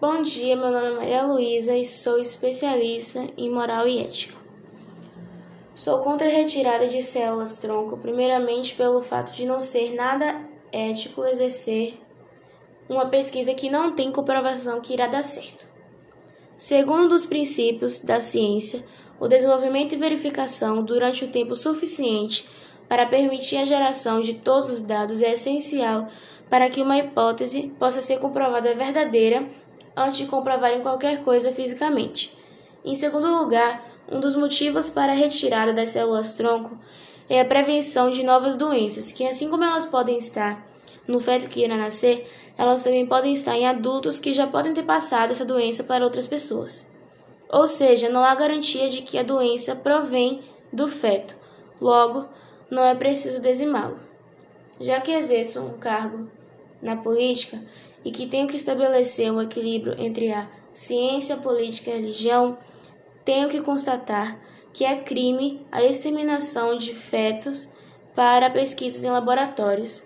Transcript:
Bom dia, meu nome é Maria Luísa e sou especialista em moral e ética. Sou contra a retirada de células tronco, primeiramente pelo fato de não ser nada ético exercer uma pesquisa que não tem comprovação que irá dar certo. Segundo os princípios da ciência, o desenvolvimento e verificação durante o tempo suficiente para permitir a geração de todos os dados é essencial para que uma hipótese possa ser comprovada verdadeira antes de comprovarem qualquer coisa fisicamente. Em segundo lugar, um dos motivos para a retirada das células-tronco é a prevenção de novas doenças, que assim como elas podem estar no feto que irá nascer, elas também podem estar em adultos que já podem ter passado essa doença para outras pessoas. Ou seja, não há garantia de que a doença provém do feto. Logo, não é preciso dizimá-lo. Já que exerço um cargo na política, e que tenho que estabelecer um equilíbrio entre a ciência, a política e a religião, tenho que constatar que é crime a exterminação de fetos para pesquisas em laboratórios